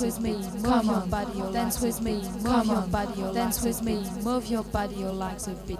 dance with me, move your body, dance with me, move your body, dance with me, move your body, your legs a bit.